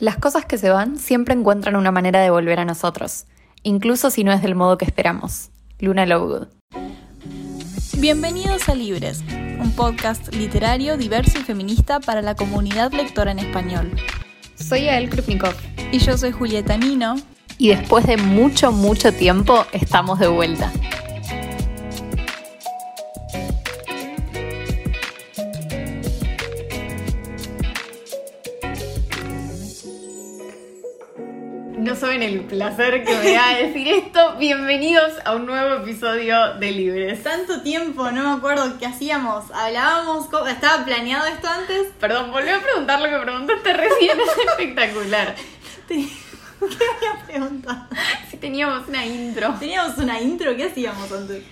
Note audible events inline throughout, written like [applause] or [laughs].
Las cosas que se van siempre encuentran una manera de volver a nosotros, incluso si no es del modo que esperamos. Luna Lovegood. Bienvenidos a Libres, un podcast literario diverso y feminista para la comunidad lectora en español. Soy Ael Krupnikov. Y yo soy Julieta Nino. Y después de mucho, mucho tiempo, estamos de vuelta. Saben el placer que me da decir esto. Bienvenidos a un nuevo episodio de Libres. Tanto tiempo, no me acuerdo qué hacíamos. Hablábamos, ¿estaba planeado esto antes? Perdón, volví a preguntar lo que preguntaste recién, es espectacular. [laughs] ¿Qué había preguntado? Si teníamos una intro. ¿Teníamos una intro? ¿Qué hacíamos antes?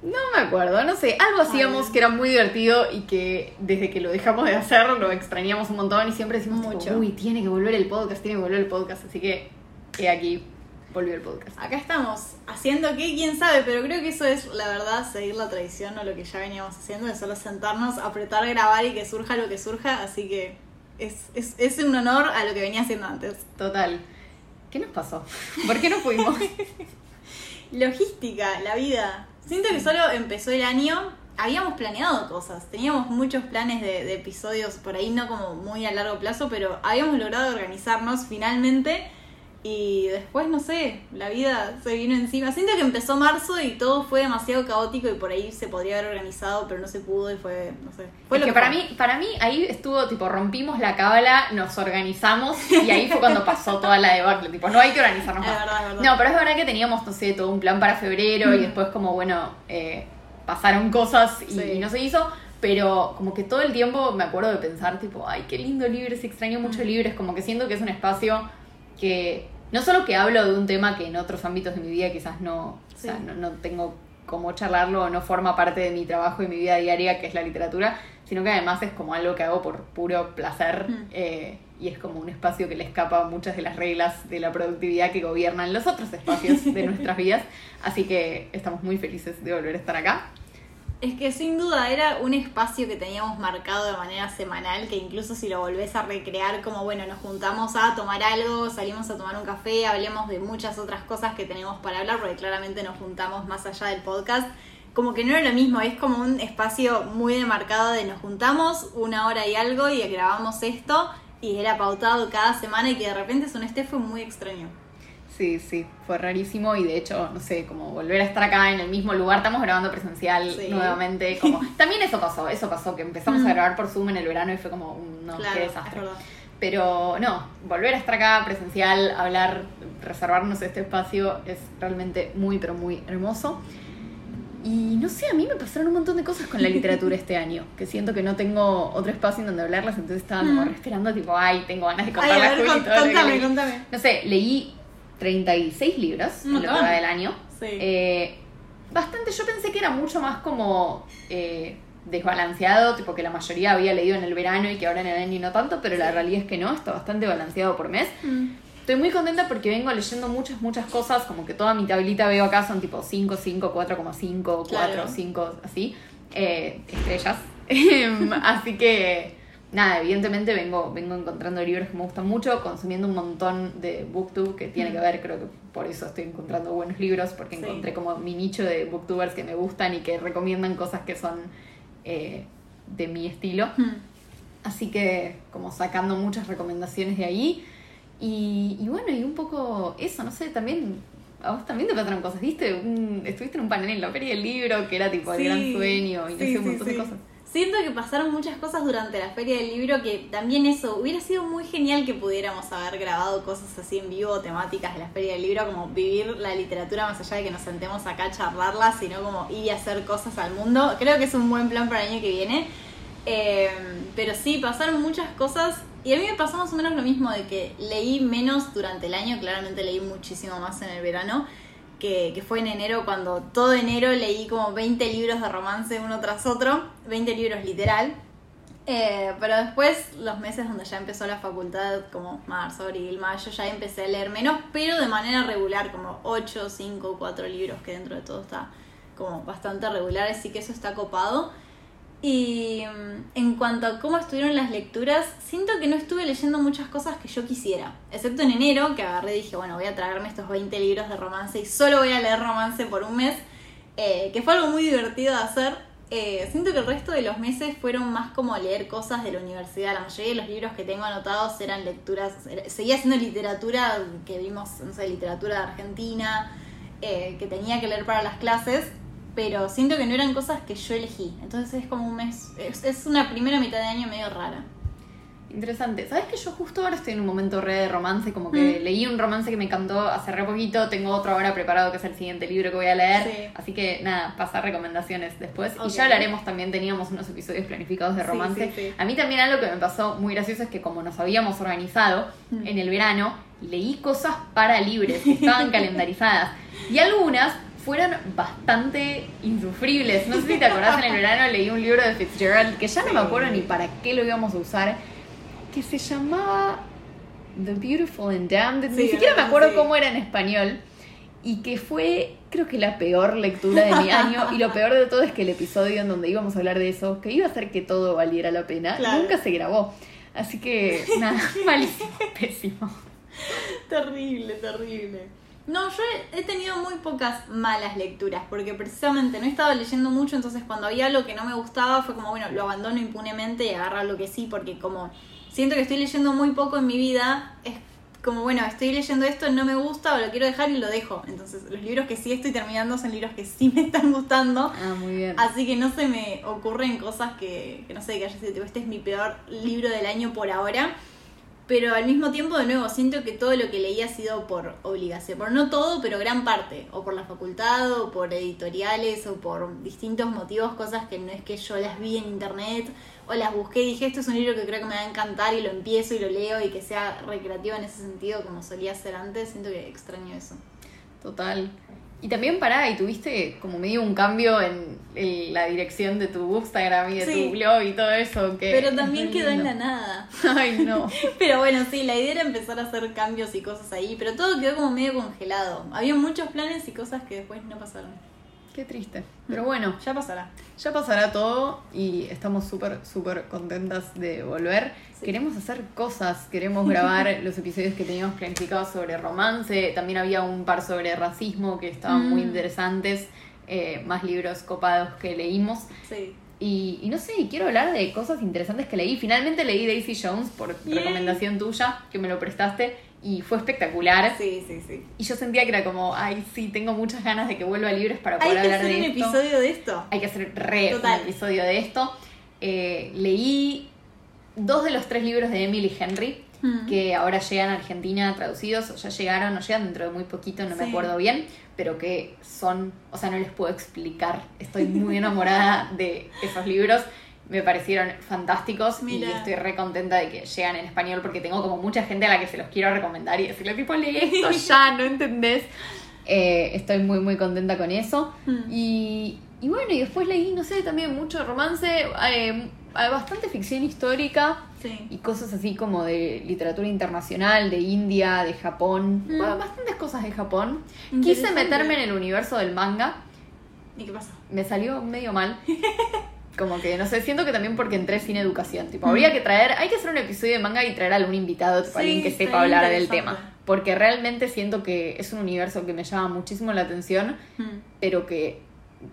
No me acuerdo, no sé, algo hacíamos que era muy divertido y que desde que lo dejamos de hacer lo extrañamos un montón y siempre decimos mucho, uy, tiene que volver el podcast, tiene que volver el podcast, así que y aquí volvió el podcast. Acá estamos haciendo qué, quién sabe, pero creo que eso es la verdad, seguir la tradición o lo que ya veníamos haciendo, de solo sentarnos, apretar, grabar y que surja lo que surja, así que es, es, es un honor a lo que venía haciendo antes. Total. ¿Qué nos pasó? ¿Por qué no fuimos? [laughs] Logística, la vida. Siento que solo empezó el año, habíamos planeado cosas, teníamos muchos planes de, de episodios por ahí, no como muy a largo plazo, pero habíamos logrado organizarnos finalmente y después, no sé, la vida se vino encima. Siento que empezó marzo y todo fue demasiado caótico y por ahí se podría haber organizado, pero no se pudo y fue, no sé. Fue lo que, para mí, para mí ahí estuvo tipo rompimos la cábala, nos organizamos y ahí fue cuando pasó toda la debacle, tipo, no hay que organizarnos más. No, pero es verdad que teníamos, no sé, todo un plan para febrero y mm. después como bueno, eh, pasaron cosas y, no se hizo. Pero como que todo el tiempo me acuerdo de pensar, tipo, ay, qué lindo Libres, extraño mucho mm. Libres, como que siento que es un espacio que no solo que hablo de un tema que en otros ámbitos de mi vida quizás no, o sea, no, tengo cómo charlarlo o no forma parte de mi trabajo y mi vida diaria, que es la literatura, sino que además es como algo que hago por puro placer eh, y es como un espacio que le escapa a muchas de las reglas de la productividad que gobiernan los otros espacios de [laughs] nuestras vidas. Así que estamos muy felices de volver a estar acá. Es que sin duda era un espacio que teníamos marcado de manera semanal, que incluso si lo volvés a recrear, como bueno, nos juntamos a tomar algo, salimos a tomar un café, hablemos de muchas otras cosas que tenemos para hablar, porque claramente nos juntamos más allá del podcast. Como que no era lo mismo, es como un espacio muy demarcado de nos juntamos una hora y algo y grabamos esto y era pautado cada semana y que de repente son este fue muy extraño. Sí, sí, fue rarísimo y de hecho, no sé, como volver a estar acá en el mismo lugar, estamos grabando presencial nuevamente, como [laughs] también eso pasó, eso pasó, que empezamos a mm. grabar por Zoom en el verano y fue como, no, qué desastre. Pero no, volver a estar acá presencial, hablar, reservarnos este espacio es realmente muy, pero muy hermoso. Y no sé, a mí me pasaron un montón de cosas con la literatura este año, que siento que no tengo otro espacio en donde hablarlas, entonces estaba como mm. esperando, tipo, ay, tengo ganas de contarlas. Contame, contame. No sé, leí 36 libros en lo que va del año. Eh, bastante, yo pensé que era mucho más como eh, desbalanceado, tipo que la mayoría había leído en el verano y que ahora en el año no tanto, pero la realidad es que no, está bastante balanceado por mes. Mm. Estoy muy contenta porque vengo leyendo muchas, muchas cosas, como que toda mi tablita veo acá son tipo 5, 5, 4,5, 4, 5, así, eh, estrellas. [laughs] así que nada, evidentemente vengo, vengo encontrando libros que me gustan mucho, consumiendo un montón de booktube que tiene que ver, creo que por eso estoy encontrando buenos libros, porque encontré como mi nicho de booktubers que me gustan y que recomiendan cosas que son eh, de mi estilo. Así que como sacando muchas recomendaciones de ahí. Y, bueno, y un poco eso, no sé, también a vos también te pasaron cosas, ¿viste? estuviste en un panel en la feria del libro que era tipo el gran sueño y no sé, un montón de cosas. Siento que pasaron muchas cosas durante la feria del libro que también eso, hubiera sido muy genial que pudiéramos haber grabado cosas así en vivo, temáticas de la feria del libro, como vivir la literatura más allá de que nos sentemos acá a charlarla, sino como ir a hacer cosas al mundo. Creo que es un buen plan para el año que viene. Eh, pero sí, pasaron muchas cosas y a mí me pasó más o menos lo mismo de que leí menos durante el año, claramente leí muchísimo más en el verano que, fue en enero, cuando todo enero leí como 20 libros de romance uno tras otro, 20 libros literal. Eh, pero después, los meses donde ya empezó la facultad, como marzo, abril, mayo, ya empecé a leer menos, pero de manera regular, como 8, 5, 4 libros, que dentro de todo está como bastante regular, así que eso está copado. Y mm, en cuanto a cómo estuvieron las lecturas, siento que no estuve leyendo muchas cosas que yo quisiera. Excepto en enero, que agarré y dije, bueno, voy a traerme estos 20 libros de romance y solo voy a leer romance por un mes. Eh, que fue algo muy divertido de hacer. Eh, siento que el resto de los meses fueron más como leer cosas de la universidad. La mayoría de los libros que tengo anotados eran lecturas. Seguía siendo literatura que vimos, no sé, literatura de Argentina, eh, que tenía que leer para las clases pero siento que no eran cosas que yo elegí. Entonces es como un mes, es, una primera mitad de año medio rara. Interesante. ¿Sabes que yo justo ahora estoy en un momento re de romance? Como que mm. leí un romance que me encantó hace re poquito. Tengo otro ahora preparado que es el siguiente libro que voy a leer. Así que nada, pasar recomendaciones después. Y ya hablaremos también. Teníamos unos episodios planificados de romance. a mí también algo que me pasó muy gracioso es que, como nos habíamos organizado mm. en el verano, leí cosas para libres que estaban [laughs] calendarizadas. Y algunas fueron bastante insufribles. No sé si te acordás, en el verano leí un libro de Fitzgerald, que ya no me acuerdo ni para qué lo íbamos a usar, que se llamaba The Beautiful and Damned. ni siquiera me acuerdo cómo era en español. Y que fue, creo que la peor lectura de mi año. Y lo peor de todo es que el episodio en donde íbamos a hablar de eso, que iba a hacer que todo valiera la pena, nunca se grabó. Así que, nada, [laughs] malísimo, pésimo. Terrible, terrible. No, yo he, tenido muy pocas malas lecturas, porque precisamente no he estado leyendo mucho, entonces cuando había algo que no me gustaba fue como, bueno, lo abandono impunemente y agarro lo que sí, porque como siento que estoy leyendo muy poco en mi vida, es como, bueno, estoy leyendo esto, no me gusta o lo quiero dejar y lo dejo. Entonces, los libros que sí estoy terminando son libros que sí me están gustando. Ah, muy bien. Así que no se me ocurren cosas que, que no sé, que haya sido, este es mi peor libro del año por ahora pero al mismo tiempo, de nuevo, siento que todo lo que leí ha sido por obligación, por no todo, pero gran parte, o por la facultad, o por editoriales, o por distintos motivos, cosas que no es que yo las vi en internet, o las busqué y dije, esto es un libro que creo que me va a encantar y lo empiezo y lo leo y que sea recreativo en ese sentido como solía ser antes, siento que extraño eso. Total. Y también pará, y tuviste como medio un cambio en, la dirección de tu Instagram y de tu blog y todo eso. Que Pero también [laughs] quedó en la nada. Ay, no. [laughs] pero bueno, sí, la idea era empezar a hacer cambios y cosas ahí, pero todo quedó como medio congelado. Había muchos planes y cosas que después no pasaron. Qué triste. Pero bueno, ya pasará. Ya pasará todo y estamos súper, súper contentas de volver. Queremos hacer cosas, queremos grabar [laughs] los episodios que teníamos planificados sobre romance. También había un par sobre racismo que estaban muy mm. interesantes. Eh, más libros copados que leímos. Sí. Y, no sé, quiero hablar de cosas interesantes que leí. Finalmente leí Daisy Jones por recomendación tuya, que me lo prestaste y fue espectacular. Sí, sí, sí. Y yo sentía que era como, ay, sí, tengo muchas ganas de que vuelva a libros para poder hablar de esto. Hay que hacer un episodio de esto. Hay que hacer re un episodio de esto. Eh, leí dos de los tres libros de Emily Henry, mm. que ahora llegan a Argentina traducidos, o ya llegaron, o llegan dentro de muy poquito, no me acuerdo bien, pero que son, o sea, no les puedo explicar. Estoy muy enamorada de esos libros me parecieron fantásticos y estoy re contenta de que llegan en español porque tengo como mucha gente a la que se los quiero recomendar y decirle tipo lee esto [laughs] ya, ¿no entendés? Eh, estoy muy muy contenta con eso hmm. y, y, bueno, y después leí, no sé, también mucho romance, eh, bastante ficción histórica y cosas así como de literatura internacional, de India, de Japón, hmm. bastantes cosas de Japón. Quise meterme en el universo del manga. ¿Y qué pasó? Me salió medio mal. [laughs] como que, no sé, siento que también porque entré sin educación. Tipo, habría que traer, hay que hacer un episodio de manga y traer a algún invitado, tipo, alguien que sepa hablar del tema. Porque realmente siento que es un universo que me llama muchísimo la atención, pero que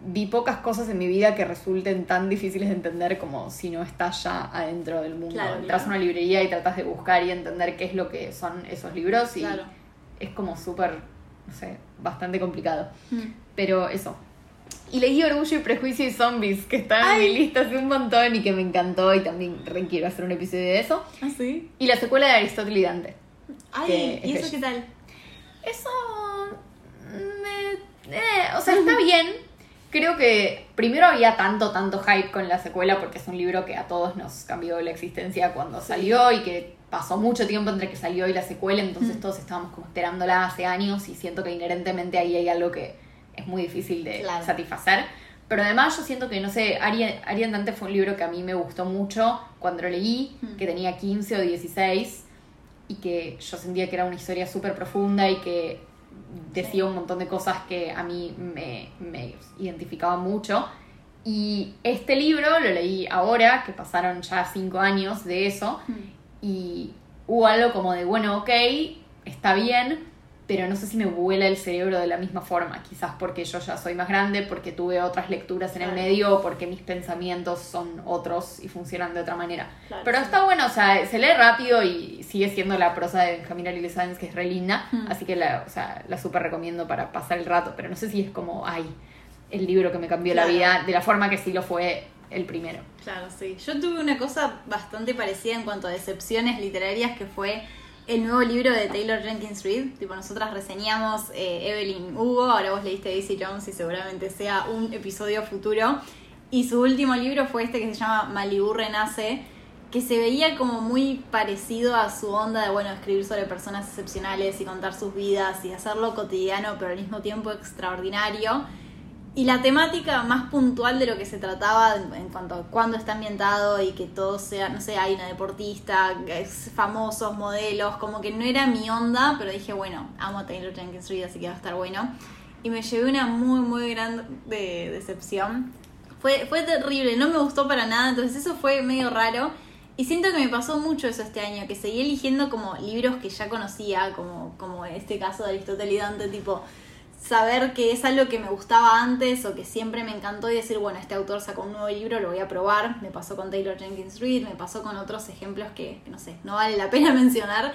vi pocas cosas en mi vida que resulten tan difíciles de entender como si no estás ya adentro del mundo. Entras a una librería y tratas de buscar y entender qué es lo que son esos libros y es como súper, no sé, bastante complicado. Pero eso, y leí Orgullo y Prejuicio y Zombies, que está en mi lista hace un montón y que me encantó y también quiero hacer un episodio de eso. ¿Ah, sí? Y la secuela de Aristóteles y Dante. Ay, ¿y eso qué tal? Eso... Me, eh, o sea, está bien. Creo que primero había tanto, tanto hype con la secuela porque es un libro que a todos nos cambió la existencia cuando salió y que pasó mucho tiempo entre que salió y la secuela, entonces mm. todos estábamos como esperándola hace años y siento que inherentemente ahí hay algo que es muy difícil de satisfacer. Pero además yo siento que, no sé, Arian Dante fue un libro que a mí me gustó mucho cuando lo leí, mm. que tenía 15 o 16, y que yo sentía que era una historia súper profunda y que decía un montón de cosas que a mí me, me identificaba mucho. Y este libro lo leí ahora, que pasaron ya cinco años de eso, mm. y hubo algo como de, bueno, ok, está bien, pero no sé si me vuela el cerebro de la misma forma, quizás porque yo ya soy más grande, porque tuve otras lecturas en el medio, o porque mis pensamientos son otros y funcionan de otra manera. pero está bueno, o sea, se lee rápido y sigue siendo la prosa de Benjamin Lily Sáenz, que es re linda, mm. así que la, o sea, la súper recomiendo para pasar el rato, pero no sé si es como, ay, el libro que me cambió la vida de la forma que sí lo fue el primero. Claro, sí. Yo tuve una cosa bastante parecida en cuanto a decepciones literarias que fue el nuevo libro de Taylor Jenkins Reid. Tipo, nosotras reseñamos eh, Evelyn Hugo, ahora vos leíste Daisy Jones y seguramente sea un episodio futuro. Y su último libro fue este que se llama Malibu Renace, que se veía como muy parecido a su onda de, bueno, escribir sobre personas excepcionales y contar sus vidas y hacerlo cotidiano, pero al mismo tiempo extraordinario y la temática más puntual de lo que se trataba en cuanto a cuándo está ambientado y que todo sea, no sé, hay una deportista, famosos, modelos, como que no era mi onda, pero dije, bueno, amo a Taylor Jenkins Reid, así que va a estar bueno. Y me llevé una muy, muy grande decepción. Fue, fue terrible, no me gustó para nada, entonces eso fue medio raro. Y siento que me pasó mucho eso este año, que seguí eligiendo como libros que ya conocía, como, como este caso de Aristóteles y Dante, tipo saber que es algo que me gustaba antes o que siempre me encantó y decir, bueno, este autor sacó un nuevo libro, lo voy a probar. Me pasó con Taylor Jenkins Reid, me pasó con otros ejemplos que, no sé, no vale la [laughs] pena mencionar.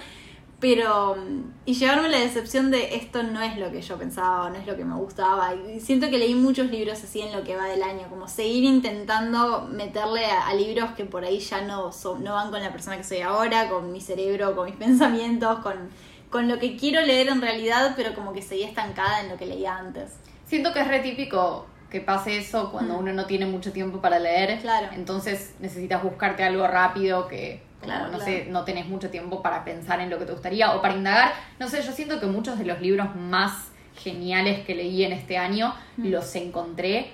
Pero, y llevarme la decepción de esto no es lo que yo pensaba, no es lo que me gustaba. Y siento que leí muchos libros así en lo que va del año, como seguir intentando meterle a, libros que por ahí ya no, son, no van con la persona que soy ahora, con mi cerebro, con mis [laughs] pensamientos, con con lo que quiero leer en realidad, pero como que seguía estancada en lo que leía antes. Siento que es re típico que pase eso cuando mm. uno no tiene mucho tiempo para leer. Claro. Entonces necesitas buscarte algo rápido que no sé, no tenés mucho tiempo para pensar en lo que te gustaría o para indagar. No sé, yo siento que muchos de los libros más geniales que leí en este año mm. los encontré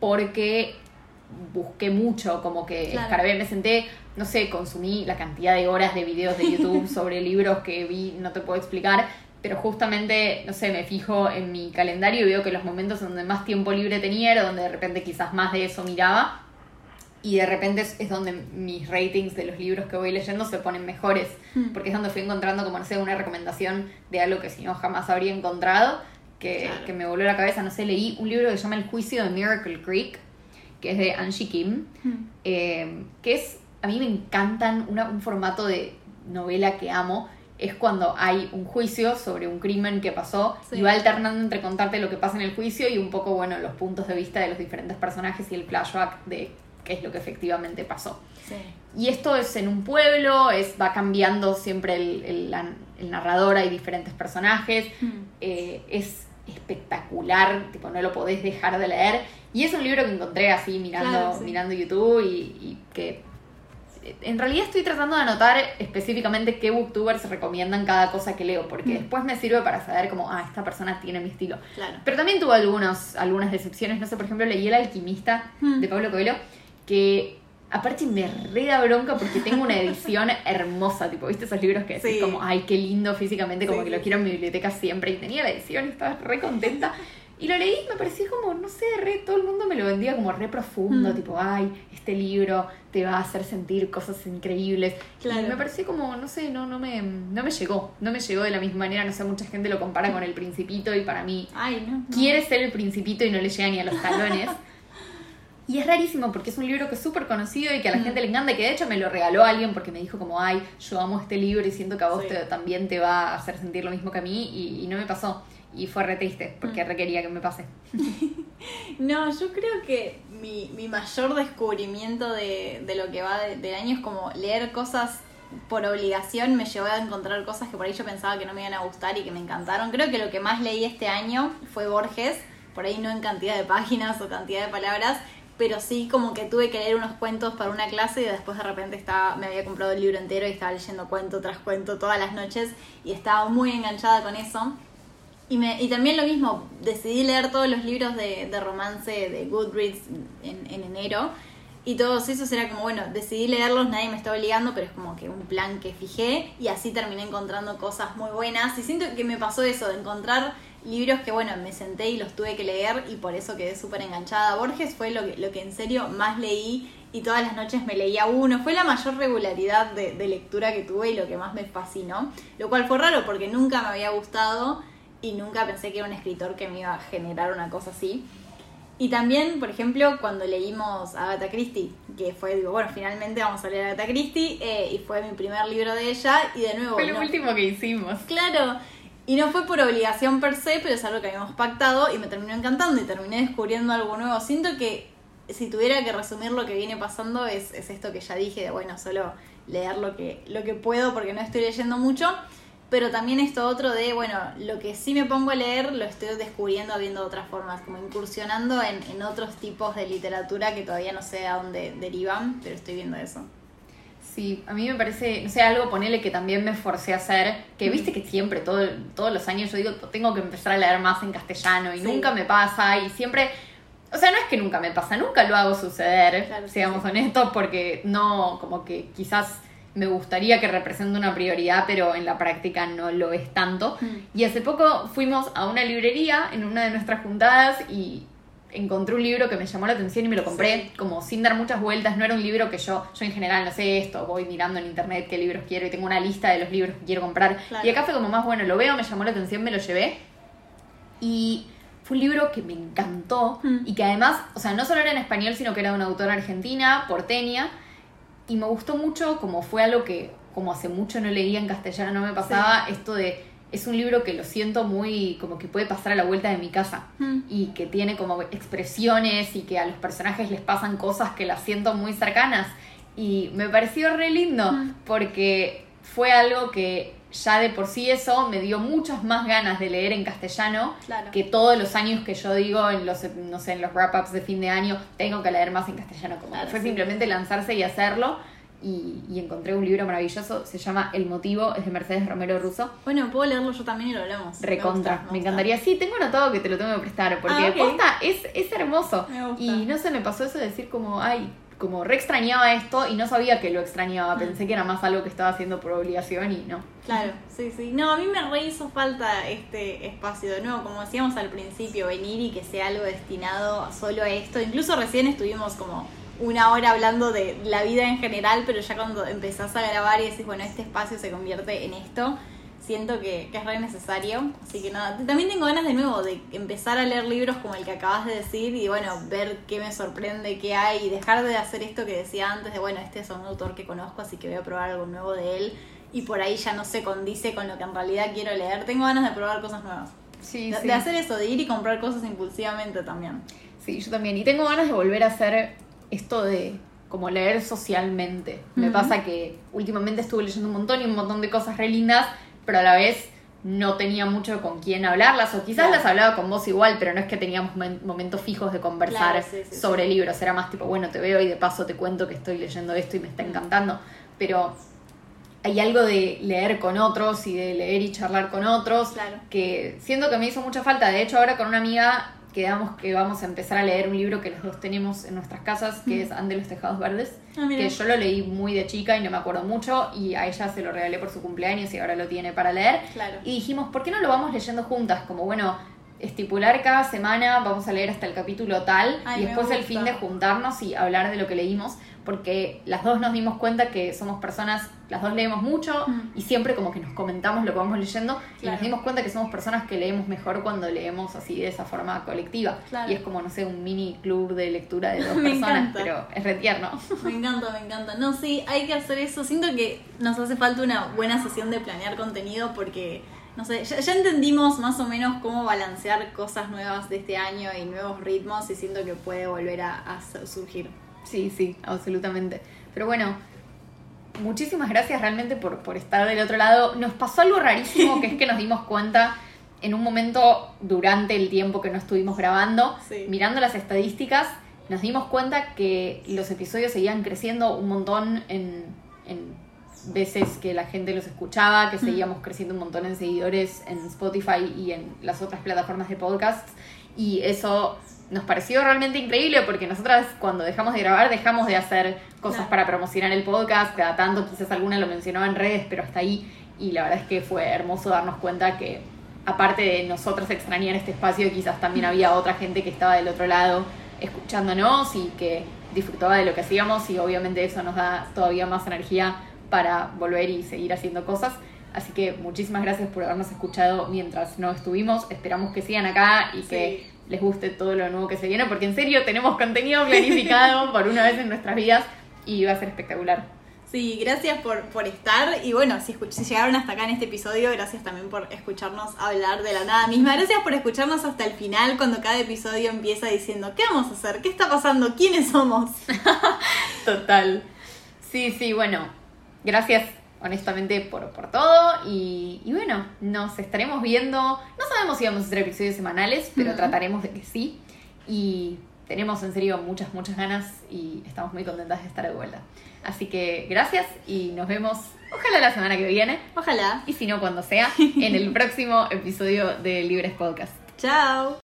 porque busqué mucho, como que escarbé, me senté, no sé, consumí la cantidad de horas de videos de YouTube [laughs] sobre libros que vi, no te puedo explicar, pero justamente, no sé, me fijo en mi calendario y veo que los momentos donde más tiempo libre tenía era donde de repente quizás más de eso miraba. Y de repente es, donde mis ratings de los libros que voy leyendo se ponen mejores, hmm. porque es donde fui encontrando, como no sé, una recomendación de algo que si no jamás habría encontrado, que, que me voló la cabeza. No sé, leí un libro que se llama El juicio de Miracle Creek, que es de Angie Kim, hmm. eh, que es, a mí me encantan un formato de novela que amo, es cuando hay un juicio sobre un crimen que pasó y va alternando entre contarte lo que pasa en el juicio y un poco, bueno, los puntos de vista de los diferentes personajes y el flashback de qué es lo que efectivamente pasó. Y esto es en un pueblo, es, va cambiando siempre el, el, narrador, hay diferentes personajes, hmm. eh, es espectacular, tipo no lo podés dejar de leer. Y es un libro que encontré así mirando, mirando YouTube y, que en realidad estoy tratando de anotar específicamente qué booktubers recomiendan cada cosa que leo, porque mm. después me sirve para saber como, ah, esta persona tiene mi estilo. Pero también tuve algunos, algunas decepciones, no sé, por ejemplo, leí El alquimista mm. de Pablo Coelho, que Aparte me re da bronca porque tengo una edición [laughs] hermosa, tipo, ¿viste esos libros que decís como, ay, qué lindo físicamente, como que lo quiero en mi biblioteca siempre? Y tenía la edición y estaba re contenta. Y lo leí y me pareció como, no sé, re, todo el mundo me lo vendía como re profundo, mm. tipo, ay, este libro te va a hacer sentir cosas increíbles. Y me pareció como, no sé, no, no, me, no me llegó, no me llegó de la misma manera, no sé, mucha gente lo compara con El Principito y para mí ay, no, quiere ser El Principito y no le llega ni a los talones. [laughs] Y es rarísimo porque es un libro que es súper conocido y que a la mm. gente le encanta y que de hecho me lo regaló alguien porque me dijo como, ay, yo amo este libro y siento que a vos también te va a hacer sentir lo mismo que a mí y, no me pasó. Y fue re triste porque mm. requería que me pase. [laughs] no, yo creo que mi, mi mayor descubrimiento de, de, lo que va del año es como leer cosas por obligación me llevó a encontrar cosas que por ahí yo pensaba que no me iban a gustar y que me encantaron. Creo que lo que más leí este año fue Borges, por ahí no en cantidad de páginas o cantidad de palabras, pero sí como que tuve que leer unos cuentos para una clase y después de repente estaba, me había comprado el libro entero y estaba leyendo cuento tras cuento todas las noches y estaba muy enganchada con eso. Y, me, y también lo mismo, decidí leer todos los libros de, romance de Goodreads en, enero Y todos esos era como, bueno, decidí leerlos, nadie me está obligando, pero es como que un plan que fijé y así terminé encontrando cosas muy buenas. Y siento que me pasó eso, de encontrar libros que, bueno, me senté y los tuve que leer y por eso quedé súper enganchada. Borges fue lo que, lo que en serio más leí y todas las noches me leía uno. Fue la mayor regularidad de, de lectura que tuve y lo que más me fascinó. Lo cual fue raro porque nunca me había gustado y nunca pensé que era un escritor que me iba a generar una cosa así. Y también, por ejemplo, cuando leímos a Agatha Christie, que fue, digo, bueno, finalmente vamos a leer a Agatha Christie, eh, y fue mi primer libro de ella, y de nuevo... Fue el último que hicimos. Claro, y no fue por obligación per se, pero es algo que habíamos pactado y me terminó encantando y terminé descubriendo algo nuevo. Siento que si tuviera que resumir lo que viene pasando es, es esto que ya dije, de bueno, solo leer lo que, lo que puedo porque no estoy leyendo mucho pero también esto otro de, bueno, lo que sí me pongo a leer lo estoy descubriendo viendo otras formas, como incursionando en, en otros tipos de literatura que todavía no sé a dónde derivan, pero estoy viendo eso. Sí, a mí me parece, no sé, algo ponele que también me forcé a hacer, que viste que siempre, todo, todos los años yo digo, tengo que empezar a leer más en castellano y nunca me pasa y siempre, o sea, no es que nunca me pasa, nunca lo hago suceder, seamos honestos, porque no, como que quizás me gustaría que represente una prioridad, pero en la práctica no lo es tanto. Mm. Y hace poco fuimos a una librería en una de nuestras juntadas y encontré un libro que me llamó la atención y me lo compré como sin dar muchas vueltas. No era un libro que yo, yo en general no sé esto, voy mirando en internet qué libros quiero y tengo una lista de los libros que quiero comprar. Y acá fue como más bueno, lo veo, me llamó la atención, me lo llevé. Y fue un libro que me encantó mm. y que además, o sea, no solo era en español, sino que era de una autora argentina, porteña y me gustó mucho, como fue algo que como hace mucho no leía en castellano, no me pasaba esto de es un libro que lo siento muy como que puede pasar a la vuelta de mi casa mm. y que tiene como expresiones y que a los personajes les pasan cosas que las siento muy cercanas y me pareció re lindo mm. porque fue algo que ya de por sí eso me dio muchas más ganas de leer en castellano que todos los años que yo digo en los no sé en los wrap ups de fin de año tengo que leer más en castellano como fue simplemente lanzarse y hacerlo y, encontré un libro maravilloso, se llama El motivo, es de Mercedes Romero Russo. Bueno, puedo leerlo yo también y lo hablamos. Recontra, me, encantaría. Sí, tengo anotado que te lo tengo que prestar, porque ah, es, es hermoso. Y no sé, me pasó eso de decir como, ay, como re extrañaba esto y no sabía que lo extrañaba, pensé que era más algo que estaba haciendo por obligación y no. Claro, sí, sí. No, a mí me re hizo falta este espacio de nuevo, como decíamos al principio, venir y que sea algo destinado solo a esto. Incluso recién estuvimos como una hora hablando de la vida en general, pero ya cuando empezás a grabar y decís, bueno, este espacio se convierte en esto, siento que, es re necesario. Así que nada, también tengo ganas de nuevo de empezar a leer libros como el que acabas de decir y bueno, ver qué me sorprende, qué hay y dejar de hacer esto que decía antes de, bueno, este es un autor que conozco, así que voy a probar algo nuevo de él y por ahí ya no se condice con lo que en realidad quiero leer. Tengo ganas de probar cosas nuevas. Sí, de, hacer eso, de ir y comprar cosas impulsivamente también. Sí, yo también. Y tengo ganas de volver a hacer esto de como leer socialmente. Me pasa que últimamente estuve leyendo un montón y un montón de cosas re lindas, pero a la vez no tenía mucho con quién hablarlas, o quizás las hablaba con vos igual, pero no es que teníamos momentos fijos de conversar sobre libros, era más tipo, bueno, te veo y de paso te cuento que estoy leyendo esto y me está encantando, pero hay algo de leer con otros y de leer y charlar con otros, que siento que me hizo mucha falta, de hecho ahora con una amiga quedamos que vamos a empezar a leer un libro que los dos tenemos en nuestras casas, que es Ande los Tejados Verdes, ah, que yo lo leí muy de chica y no me acuerdo mucho, y a ella se lo regalé por su cumpleaños y ahora lo tiene para leer. Y dijimos, ¿por qué no lo vamos leyendo juntas? Como, bueno, estipular cada semana, vamos a leer hasta el capítulo tal, y después el fin de juntarnos y hablar de lo que leímos porque las dos nos dimos cuenta que somos personas, las dos leemos mucho mm. y siempre como que nos comentamos lo que vamos leyendo y nos dimos cuenta que somos personas que leemos mejor cuando leemos así de esa forma colectiva. Y es como, no sé, un mini club de lectura de [laughs] dos personas, pero es retierno. Me encanta, me encanta. No, sí, hay que hacer eso. Siento que nos hace falta una buena sesión de planear contenido porque no sé, ya, entendimos más o menos cómo balancear cosas nuevas de este año y nuevos ritmos y siento que puede volver a surgir. Sí, sí, absolutamente. Pero bueno, muchísimas gracias realmente por, por estar del otro lado. Nos pasó algo rarísimo, que es que nos dimos cuenta en un momento durante el tiempo que no estuvimos grabando, [laughs] mirando las estadísticas, nos dimos cuenta que los episodios seguían creciendo un montón en, en veces que la gente los escuchaba, que seguíamos creciendo un montón en seguidores en Spotify y en las otras plataformas de podcasts. Y eso nos pareció realmente increíble porque nosotras cuando dejamos de grabar dejamos de hacer cosas para promocionar el podcast, cada tanto quizás alguna lo mencionaba en redes, pero hasta ahí y la verdad es que fue hermoso darnos cuenta que aparte de nosotras extrañar este espacio, quizás también había otra gente que estaba del otro lado escuchándonos y que disfrutaba de lo que hacíamos y obviamente eso nos da todavía más energía para volver y seguir haciendo cosas. Así que muchísimas gracias por habernos escuchado mientras no estuvimos. Esperamos que sigan acá y que les guste todo lo nuevo que se viene, porque en serio tenemos contenido planificado [laughs] por una vez en nuestras vidas y va a ser espectacular. Sí, gracias por, por estar. Y bueno, si, si, llegaron hasta acá en este episodio, gracias también por escucharnos hablar de la nada misma. Gracias por escucharnos hasta el final, cuando cada episodio empieza diciendo, ¿qué vamos a hacer? ¿Qué está pasando? ¿Quiénes somos? [laughs] Total. Sí, sí, bueno. Gracias honestamente por, por todo y, bueno, nos estaremos viendo, no sabemos si vamos a hacer episodios semanales, pero trataremos de que sí y tenemos en serio muchas, muchas ganas y estamos muy contentas de estar de vuelta. Así que gracias y nos vemos, ojalá la semana que viene. Ojalá. Y si no, cuando sea, en el [laughs] próximo episodio de Libres Podcast. Chao.